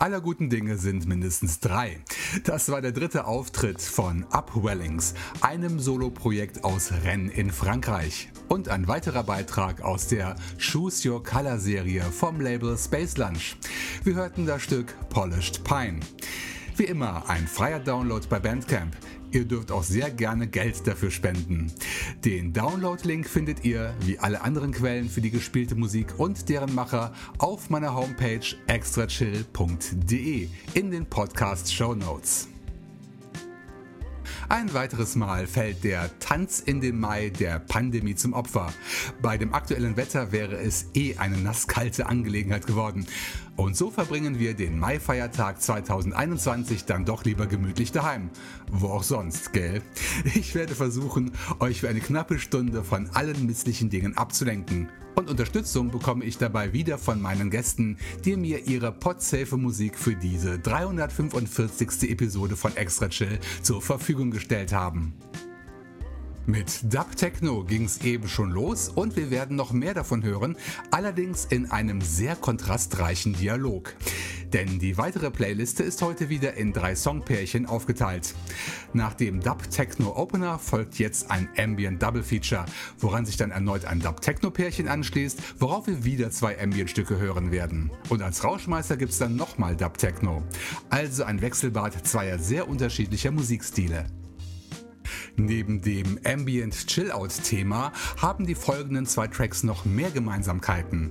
Aller guten Dinge sind mindestens drei. Das war der dritte Auftritt von Upwellings, einem Soloprojekt aus Rennes in Frankreich. Und ein weiterer Beitrag aus der Choose Your Color Serie vom Label Space Lunch. Wir hörten das Stück Polished Pine. Wie immer ein freier Download bei Bandcamp. Ihr dürft auch sehr gerne Geld dafür spenden. Den Download-Link findet ihr, wie alle anderen Quellen für die gespielte Musik und deren Macher, auf meiner Homepage extrachill.de in den Podcast Show Notes. Ein weiteres Mal fällt der Tanz in den Mai der Pandemie zum Opfer. Bei dem aktuellen Wetter wäre es eh eine nasskalte Angelegenheit geworden. Und so verbringen wir den Mai-Feiertag 2021 dann doch lieber gemütlich daheim. Wo auch sonst, gell? Ich werde versuchen, euch für eine knappe Stunde von allen misslichen Dingen abzulenken. Und Unterstützung bekomme ich dabei wieder von meinen Gästen, die mir ihre podsafe Musik für diese 345. Episode von Extra Chill zur Verfügung gestellt haben. Mit Dub Techno ging es eben schon los und wir werden noch mehr davon hören, allerdings in einem sehr kontrastreichen Dialog. Denn die weitere Playliste ist heute wieder in drei Songpärchen aufgeteilt. Nach dem Dub Techno Opener folgt jetzt ein Ambient Double Feature, woran sich dann erneut ein Dub Techno Pärchen anschließt, worauf wir wieder zwei Ambient Stücke hören werden. Und als Rauschmeister gibt es dann nochmal Dub Techno. Also ein Wechselbad zweier sehr unterschiedlicher Musikstile. Neben dem Ambient Chill-Out-Thema haben die folgenden zwei Tracks noch mehr Gemeinsamkeiten.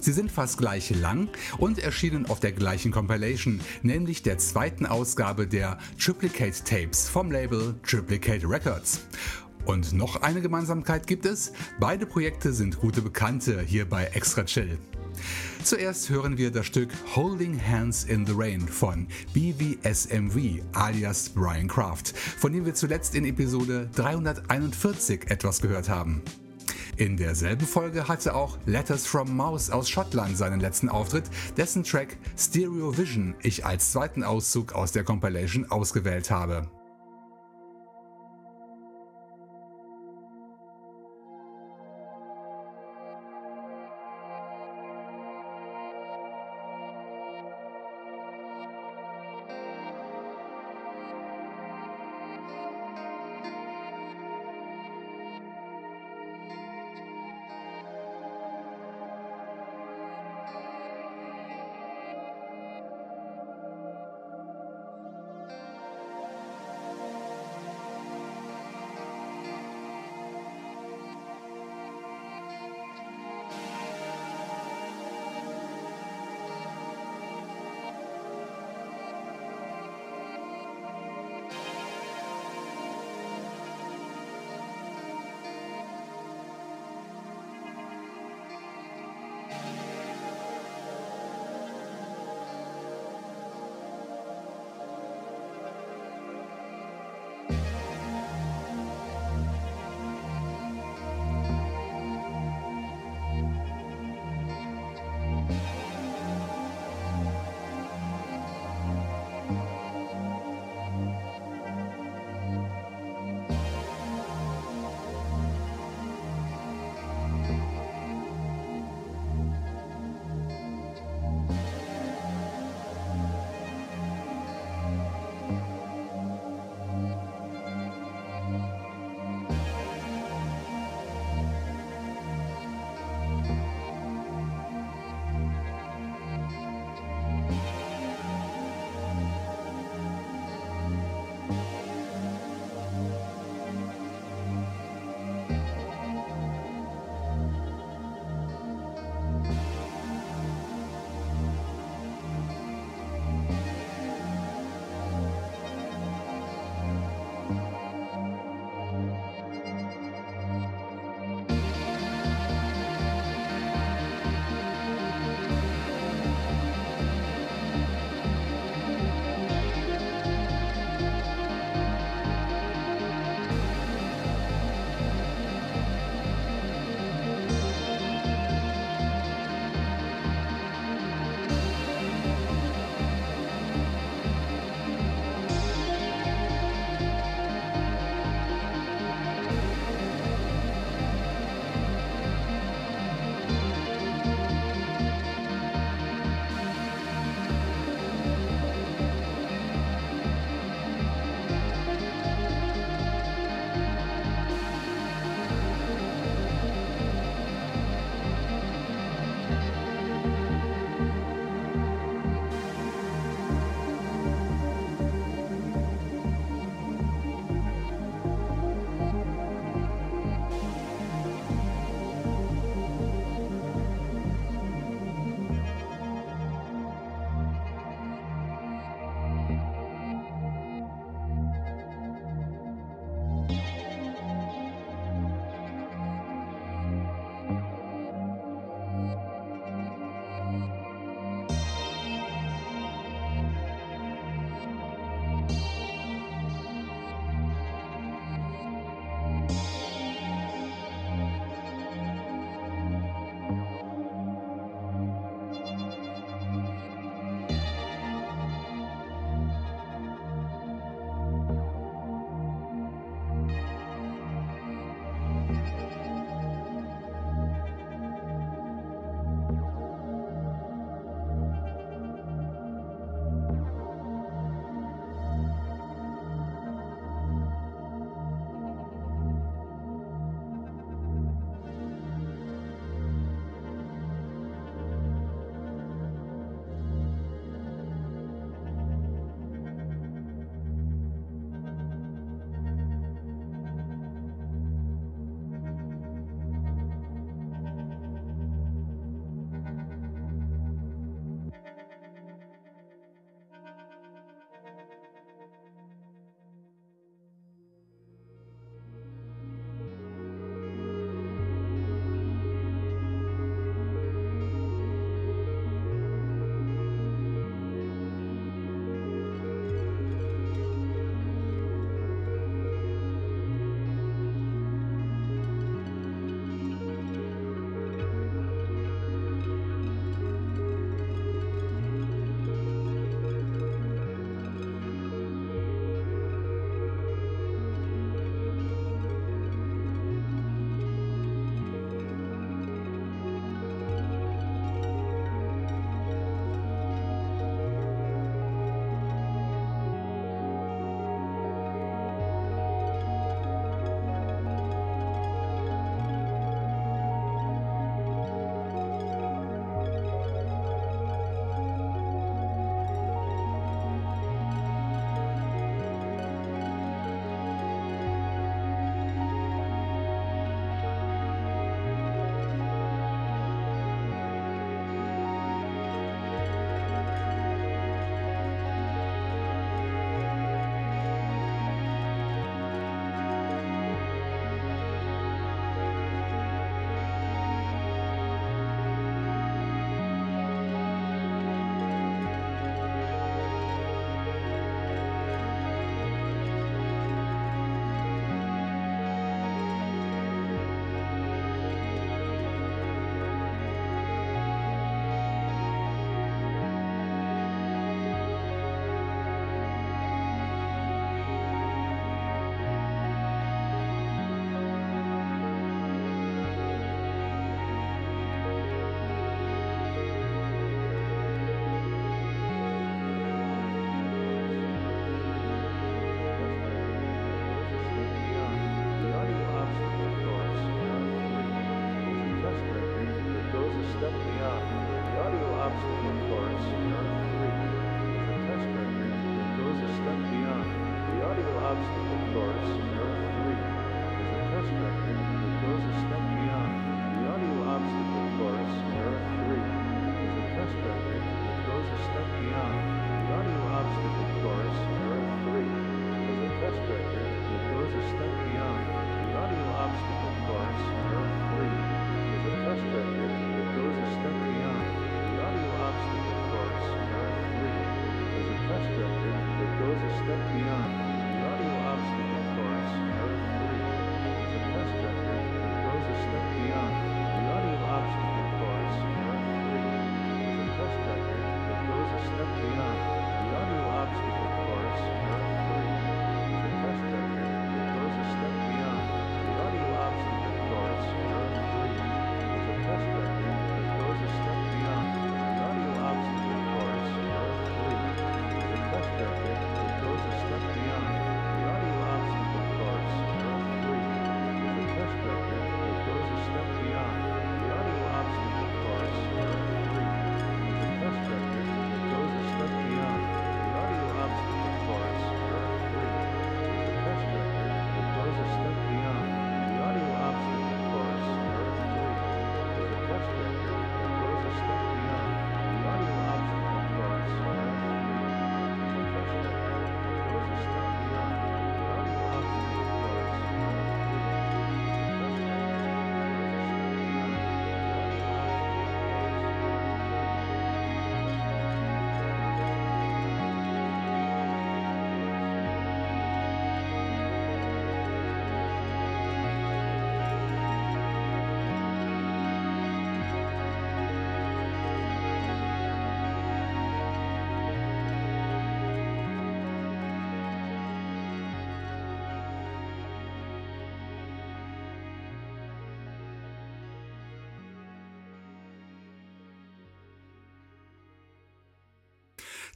Sie sind fast gleich lang und erschienen auf der gleichen Compilation, nämlich der zweiten Ausgabe der Triplicate Tapes vom Label Triplicate Records. Und noch eine Gemeinsamkeit gibt es, beide Projekte sind gute Bekannte hier bei Extra Chill. Zuerst hören wir das Stück Holding Hands in the Rain von BVSMV alias Brian Kraft, von dem wir zuletzt in Episode 341 etwas gehört haben. In derselben Folge hatte auch Letters from Mouse aus Schottland seinen letzten Auftritt, dessen Track Stereo Vision ich als zweiten Auszug aus der Compilation ausgewählt habe.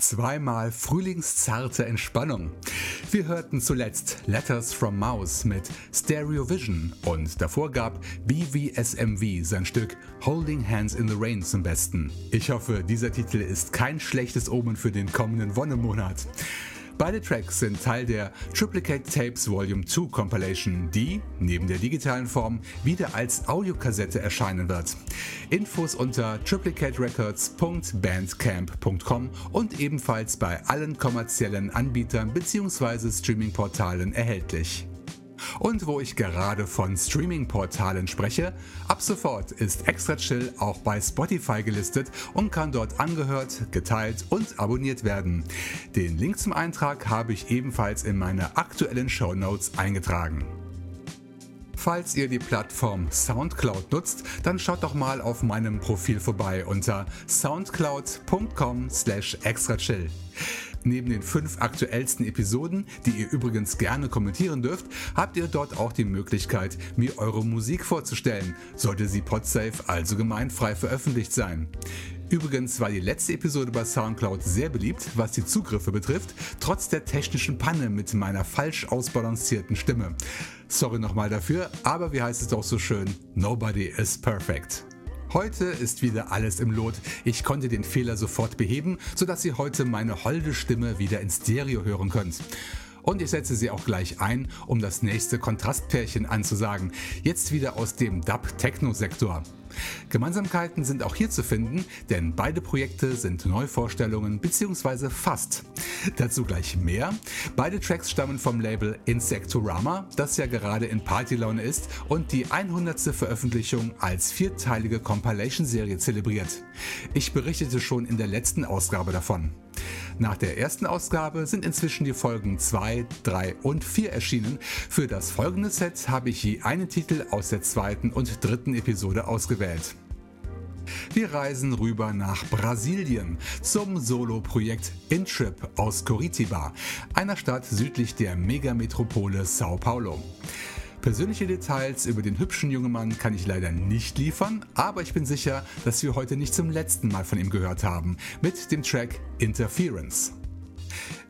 Zweimal frühlingszarte Entspannung. Wir hörten zuletzt Letters from Mouse mit Stereo Vision und davor gab BVSMV sein Stück Holding Hands in the Rain zum Besten. Ich hoffe, dieser Titel ist kein schlechtes Omen für den kommenden Wonnemonat. Beide Tracks sind Teil der Triplicate Tapes Volume 2 Compilation, die, neben der digitalen Form, wieder als Audiokassette erscheinen wird. Infos unter triplicaterecords.bandcamp.com und ebenfalls bei allen kommerziellen Anbietern bzw. Streamingportalen erhältlich. Und wo ich gerade von Streaming-Portalen spreche, ab sofort ist Extra Chill auch bei Spotify gelistet und kann dort angehört, geteilt und abonniert werden. Den Link zum Eintrag habe ich ebenfalls in meine aktuellen Show Notes eingetragen. Falls ihr die Plattform SoundCloud nutzt, dann schaut doch mal auf meinem Profil vorbei unter soundcloud.com/extrachill. Neben den fünf aktuellsten Episoden, die ihr übrigens gerne kommentieren dürft, habt ihr dort auch die Möglichkeit, mir eure Musik vorzustellen, sollte sie podsafe also gemeinfrei veröffentlicht sein. Übrigens war die letzte Episode bei Soundcloud sehr beliebt, was die Zugriffe betrifft, trotz der technischen Panne mit meiner falsch ausbalancierten Stimme. Sorry nochmal dafür, aber wie heißt es doch so schön, nobody is perfect. Heute ist wieder alles im Lot. Ich konnte den Fehler sofort beheben, sodass ihr heute meine holde Stimme wieder in Stereo hören könnt. Und ich setze sie auch gleich ein, um das nächste Kontrastpärchen anzusagen. Jetzt wieder aus dem Dub-Techno-Sektor. Gemeinsamkeiten sind auch hier zu finden, denn beide Projekte sind Neuvorstellungen bzw. fast. Dazu gleich mehr. Beide Tracks stammen vom Label Insectorama, das ja gerade in Partylaune ist und die 100. Veröffentlichung als vierteilige Compilation-Serie zelebriert. Ich berichtete schon in der letzten Ausgabe davon. Nach der ersten Ausgabe sind inzwischen die Folgen 2, 3 und 4 erschienen. Für das folgende Set habe ich je einen Titel aus der zweiten und dritten Episode ausgewählt. Wir reisen rüber nach Brasilien zum Solo-Projekt Intrip aus Curitiba, einer Stadt südlich der Megametropole Sao Paulo. Persönliche Details über den hübschen jungen Mann kann ich leider nicht liefern, aber ich bin sicher, dass wir heute nicht zum letzten Mal von ihm gehört haben mit dem Track Interference.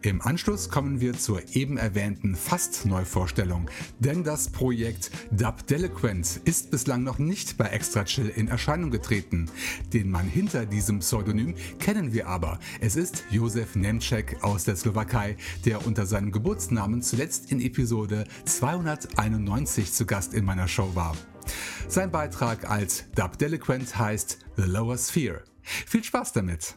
Im Anschluss kommen wir zur eben erwähnten Fast-Neuvorstellung, denn das Projekt Dub Delinquent ist bislang noch nicht bei Extra Chill in Erscheinung getreten. Den Mann hinter diesem Pseudonym kennen wir aber. Es ist Josef Nemcek aus der Slowakei, der unter seinem Geburtsnamen zuletzt in Episode 291 zu Gast in meiner Show war. Sein Beitrag als Dub Delinquent heißt The Lower Sphere. Viel Spaß damit!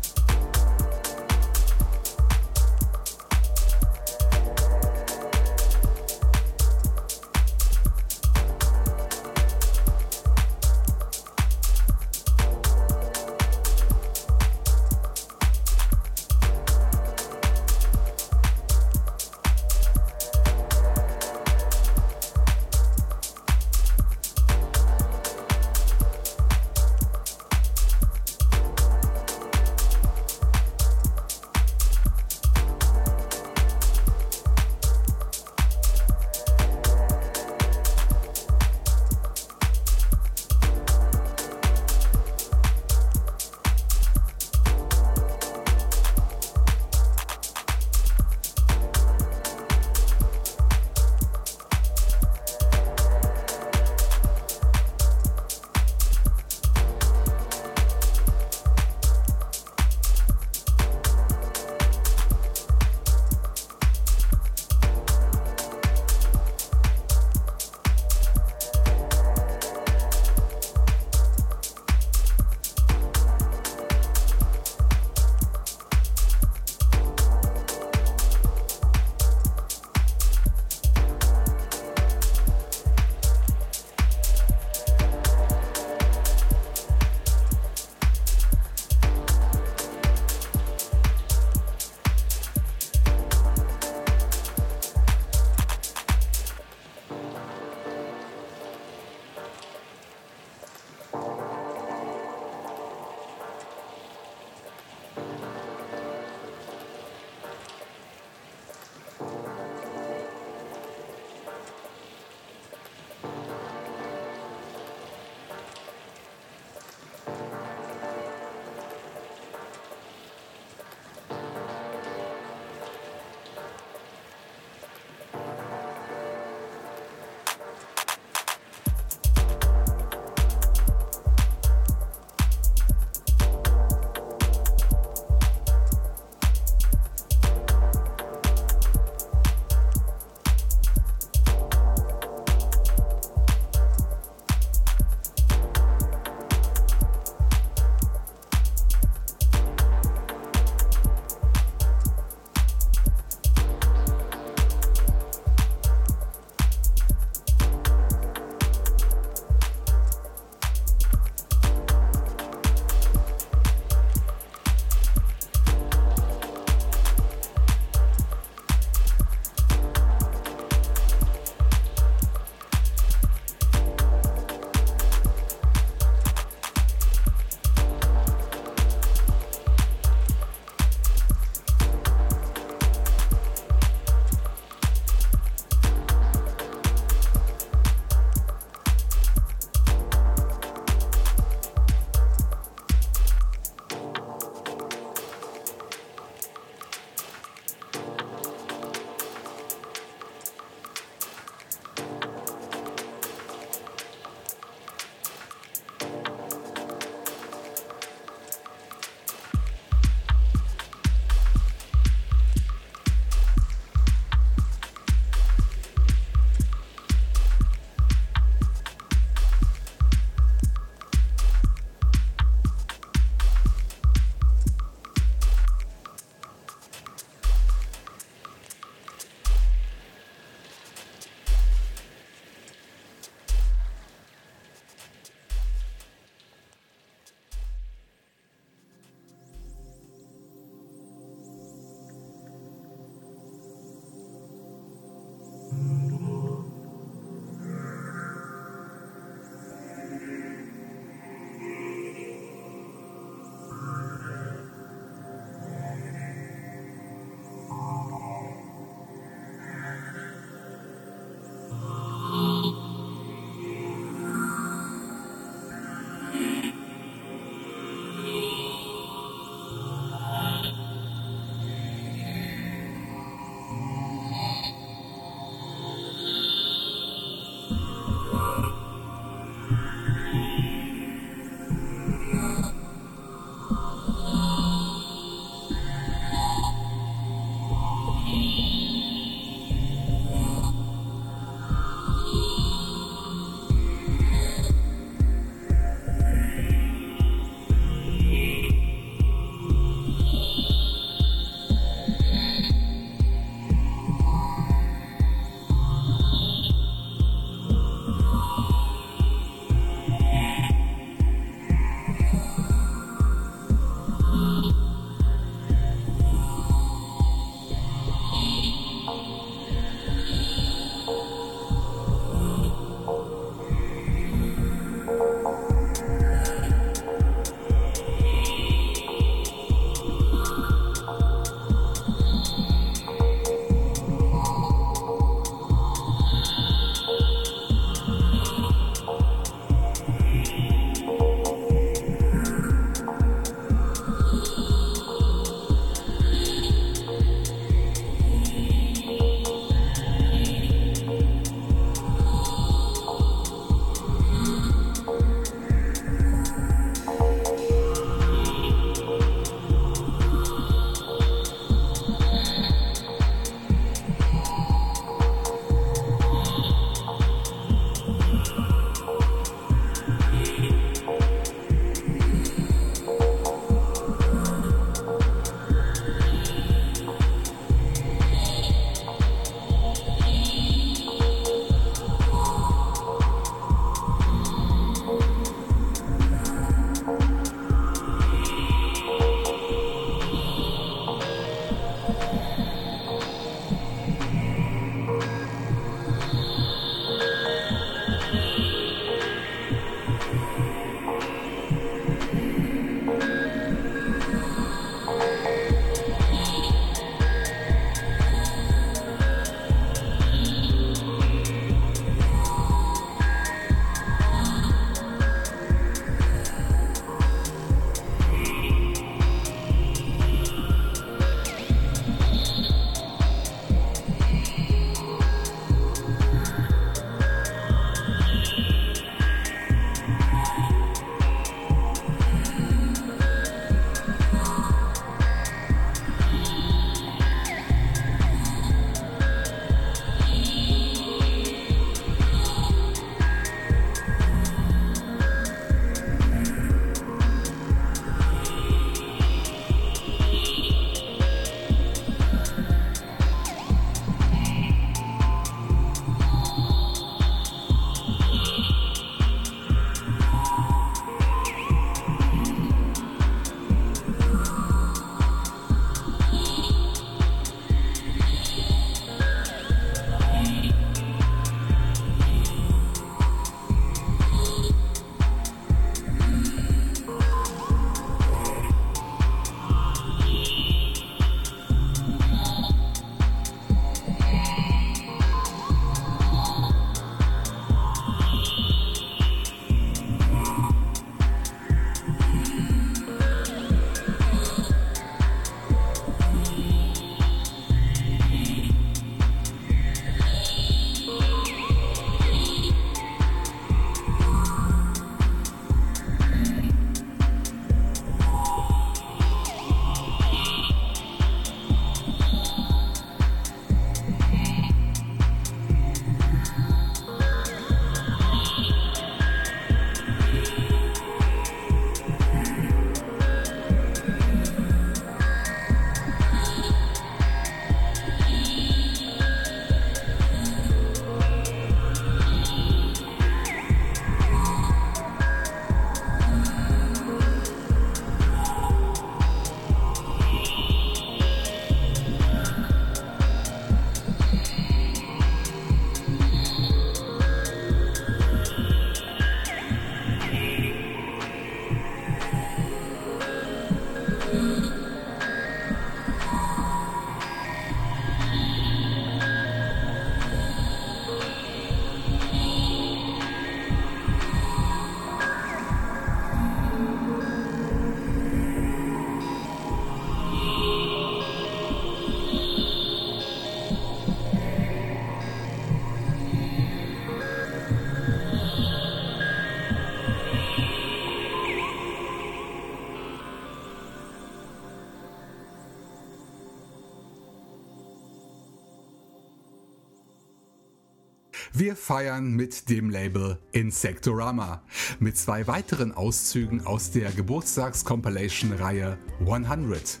Wir feiern mit dem Label Insectorama mit zwei weiteren Auszügen aus der Geburtstags-Compilation-Reihe 100.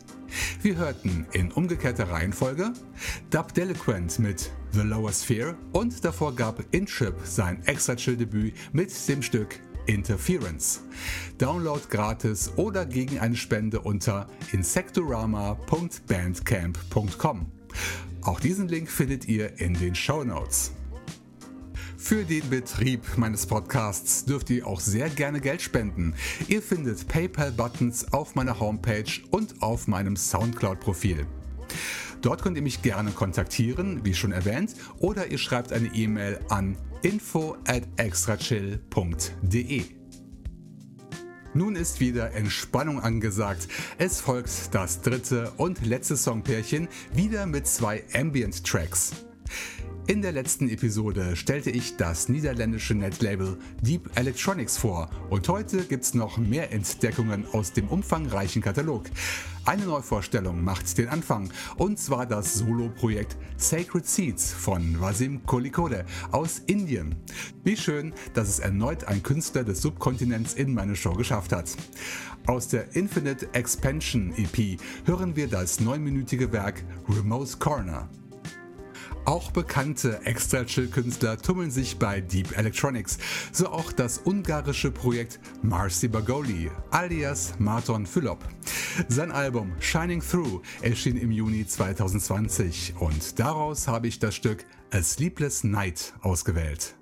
Wir hörten in umgekehrter Reihenfolge Dub Deliquent mit The Lower Sphere und davor gab Intrip sein extra chill Debüt mit dem Stück Interference. Download gratis oder gegen eine Spende unter insectorama.bandcamp.com. Auch diesen Link findet ihr in den Show Notes. Für den Betrieb meines Podcasts dürft ihr auch sehr gerne Geld spenden. Ihr findet PayPal-Buttons auf meiner Homepage und auf meinem Soundcloud-Profil. Dort könnt ihr mich gerne kontaktieren, wie schon erwähnt, oder ihr schreibt eine E-Mail an info at extrachill.de. Nun ist wieder Entspannung angesagt. Es folgt das dritte und letzte Songpärchen wieder mit zwei Ambient Tracks. In der letzten Episode stellte ich das niederländische Netlabel Deep Electronics vor und heute gibt's noch mehr Entdeckungen aus dem umfangreichen Katalog. Eine Neuvorstellung macht den Anfang und zwar das Solo-Projekt Sacred Seeds von Vasim Kolikode aus Indien. Wie schön, dass es erneut ein Künstler des Subkontinents in meine Show geschafft hat. Aus der Infinite Expansion EP hören wir das neunminütige Werk Remote Corner. Auch bekannte Extra-Chill-Künstler tummeln sich bei Deep Electronics, so auch das ungarische Projekt Marcy Bagoli alias Marton Philop. Sein Album Shining Through erschien im Juni 2020 und daraus habe ich das Stück A Sleepless Night ausgewählt.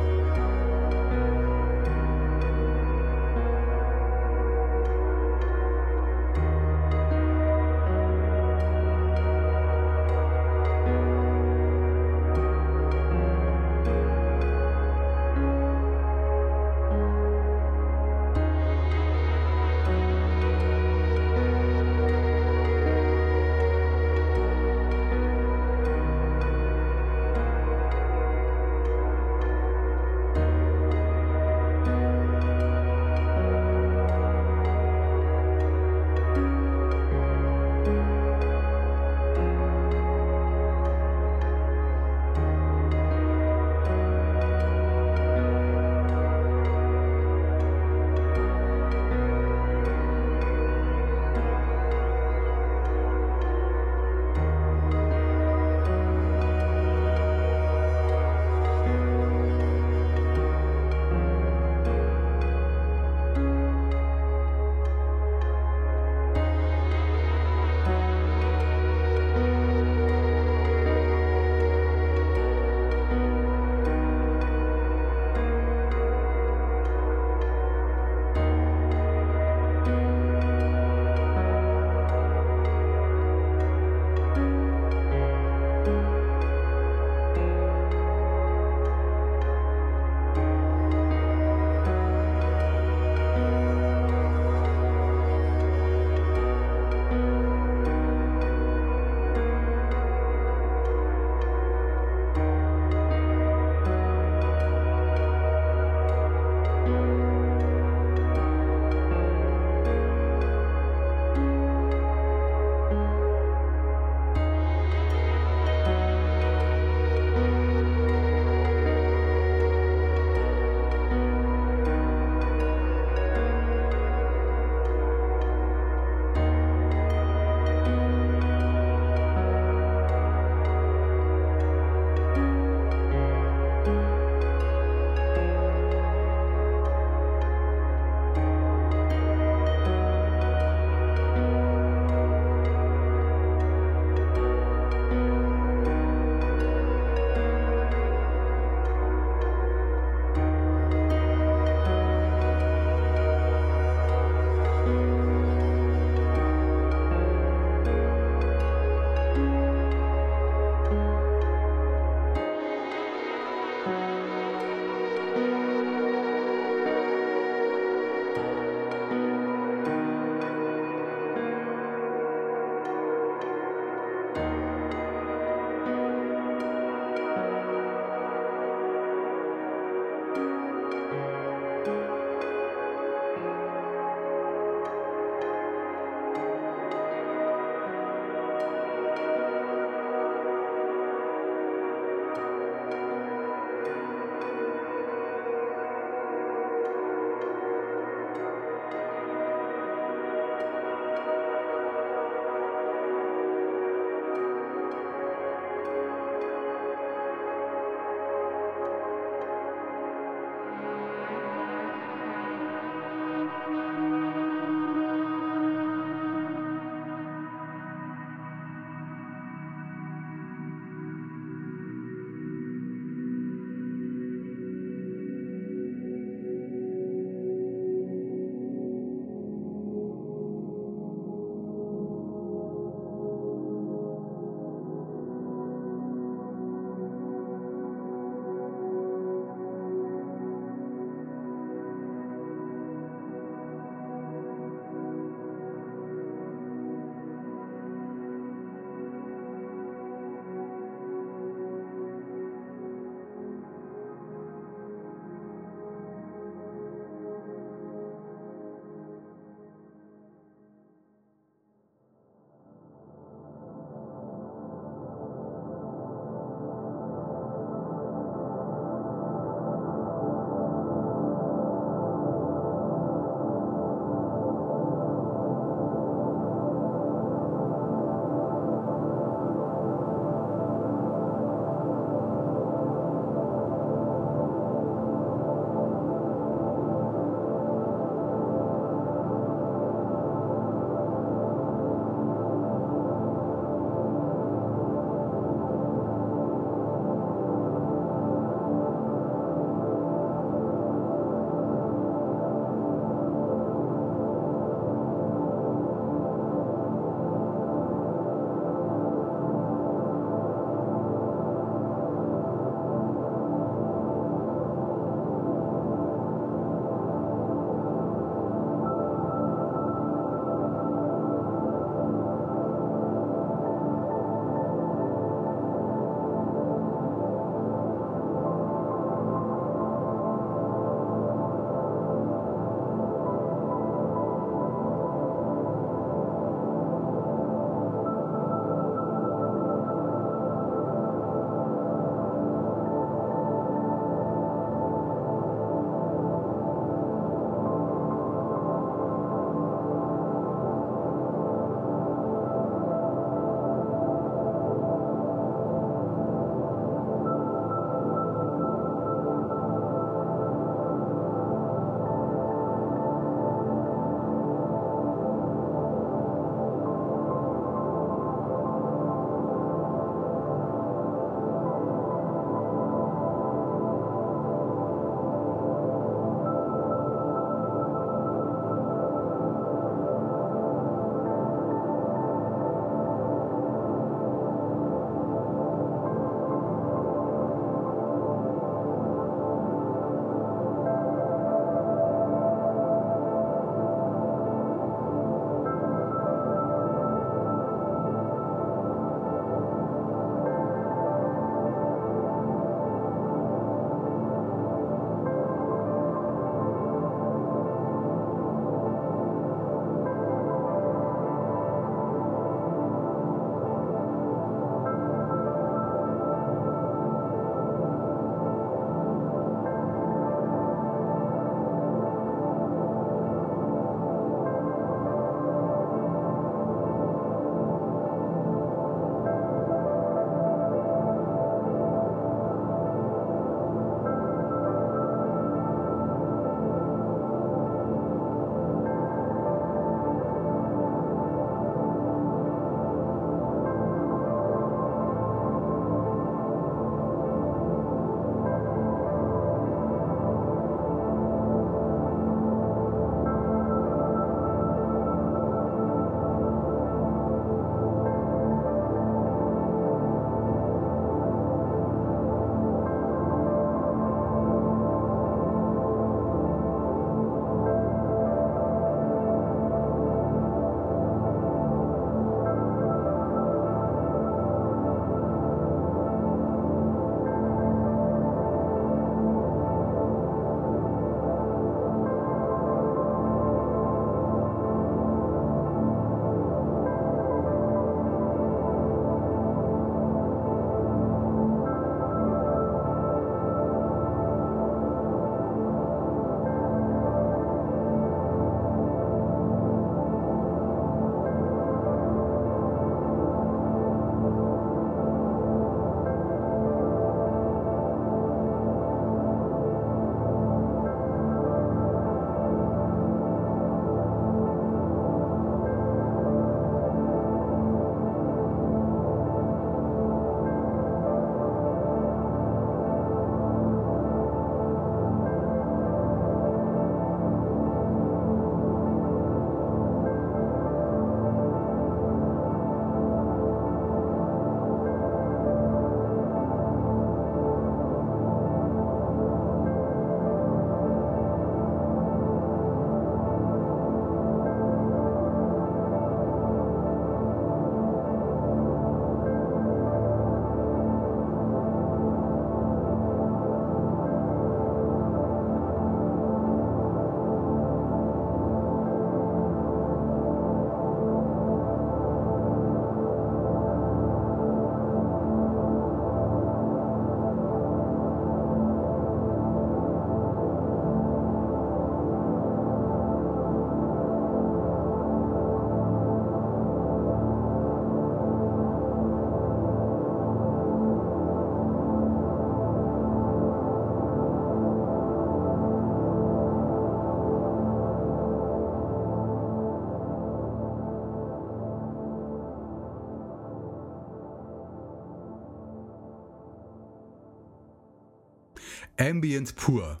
Ambient pur.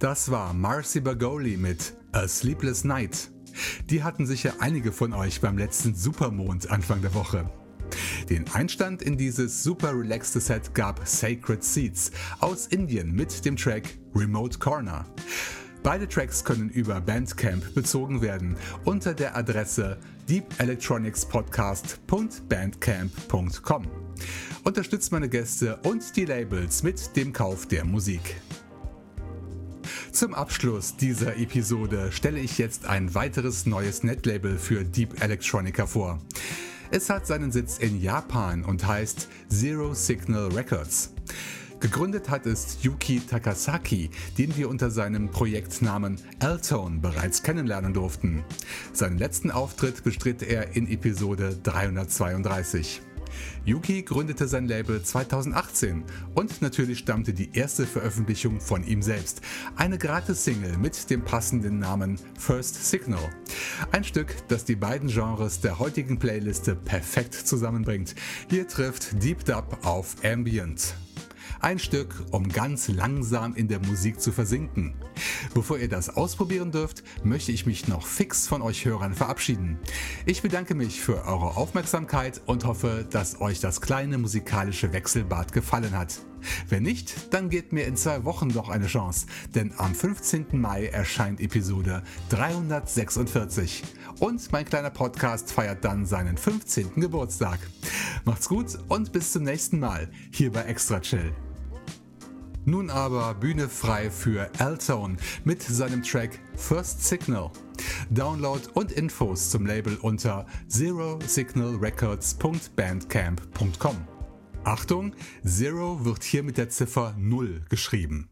Das war Marcy Bagoli mit A Sleepless Night. Die hatten sicher einige von euch beim letzten Supermond Anfang der Woche. Den Einstand in dieses super relaxte Set gab Sacred Seeds aus Indien mit dem Track Remote Corner. Beide Tracks können über Bandcamp bezogen werden unter der Adresse deepelectronicspodcast.bandcamp.com. Unterstützt meine Gäste und die Labels mit dem Kauf der Musik. Zum Abschluss dieser Episode stelle ich jetzt ein weiteres neues Netlabel für Deep Electronica vor. Es hat seinen Sitz in Japan und heißt Zero Signal Records. Gegründet hat es Yuki Takasaki, den wir unter seinem Projektnamen Altone bereits kennenlernen durften. Seinen letzten Auftritt bestritt er in Episode 332. Yuki gründete sein Label 2018 und natürlich stammte die erste Veröffentlichung von ihm selbst. Eine Gratis-Single mit dem passenden Namen First Signal. Ein Stück, das die beiden Genres der heutigen Playliste perfekt zusammenbringt. Hier trifft Deep Dub auf Ambient. Ein Stück, um ganz langsam in der Musik zu versinken. Bevor ihr das ausprobieren dürft, möchte ich mich noch fix von euch Hörern verabschieden. Ich bedanke mich für eure Aufmerksamkeit und hoffe, dass euch das kleine musikalische Wechselbad gefallen hat. Wenn nicht, dann gebt mir in zwei Wochen noch eine Chance, denn am 15. Mai erscheint Episode 346 und mein kleiner Podcast feiert dann seinen 15. Geburtstag. Macht's gut und bis zum nächsten Mal hier bei Extra Chill. Nun aber Bühne frei für Altone mit seinem Track First Signal. Download und Infos zum Label unter zerosignalrecords.bandcamp.com. Achtung, Zero wird hier mit der Ziffer 0 geschrieben.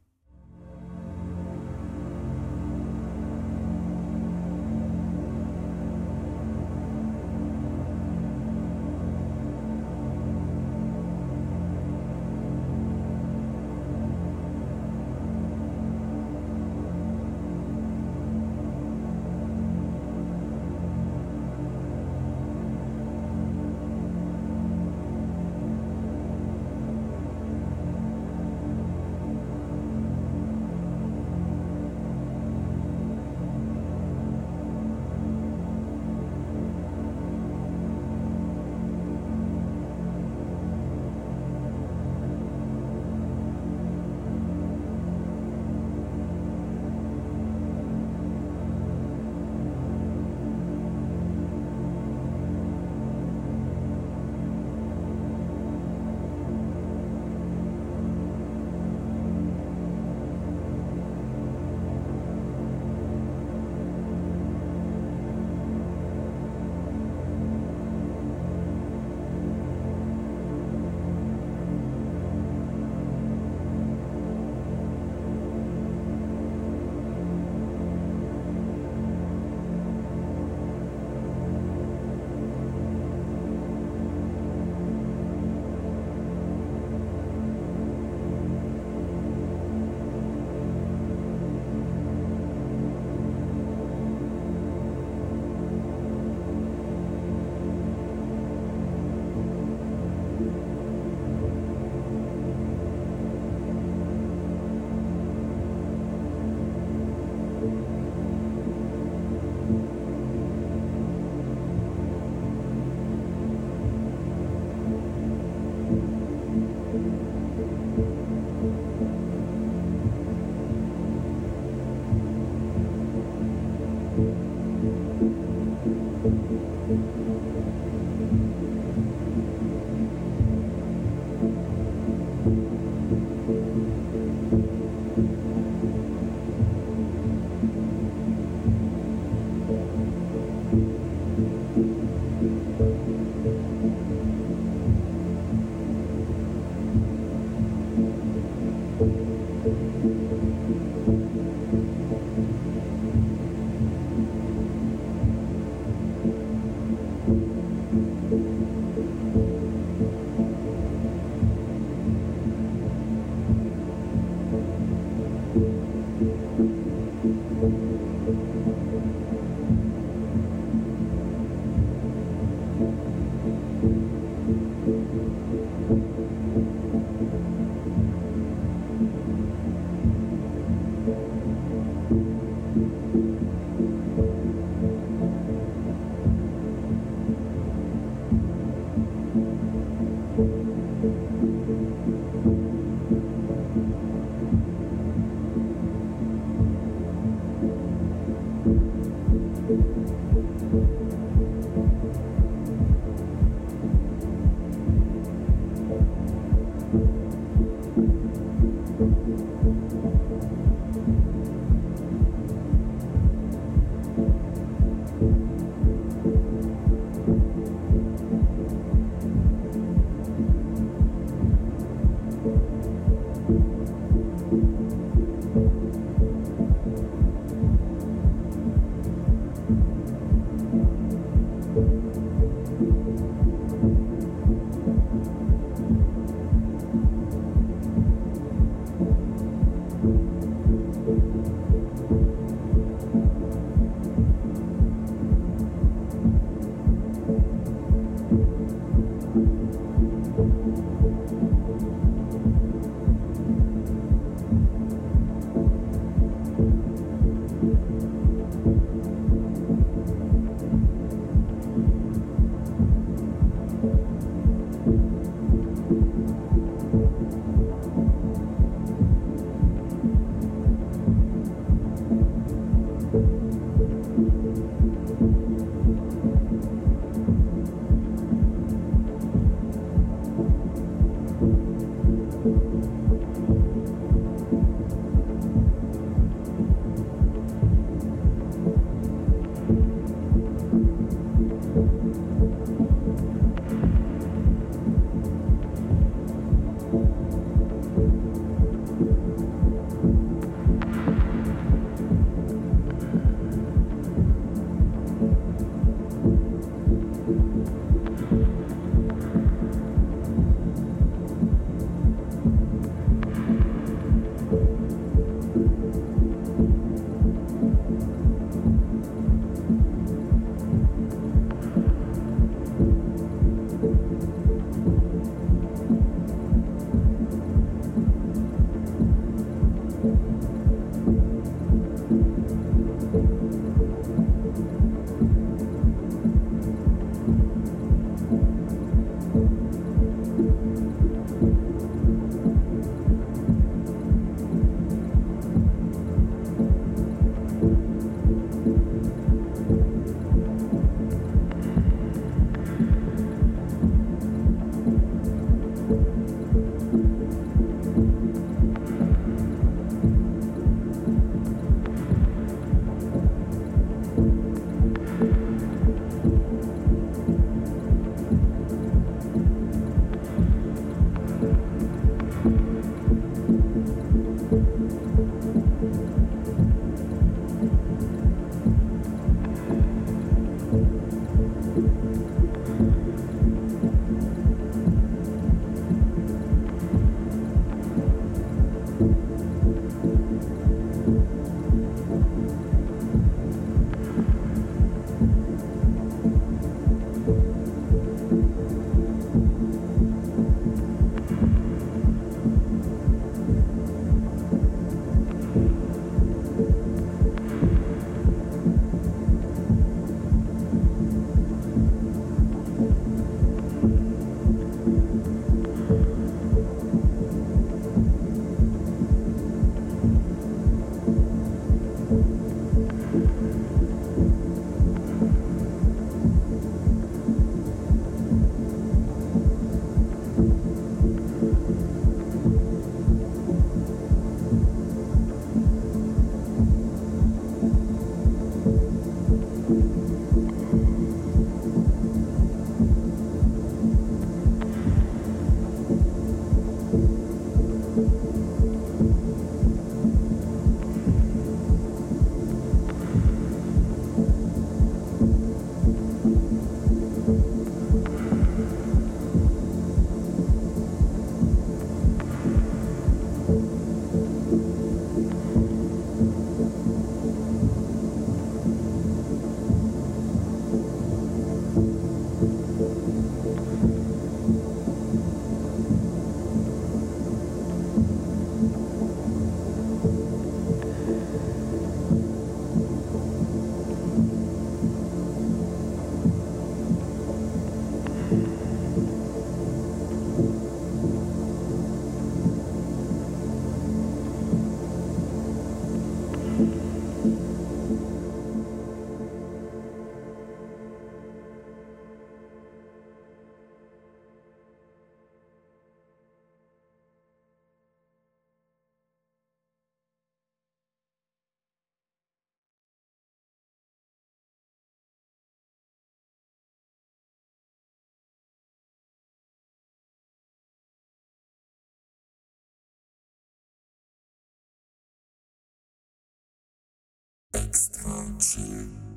Chill.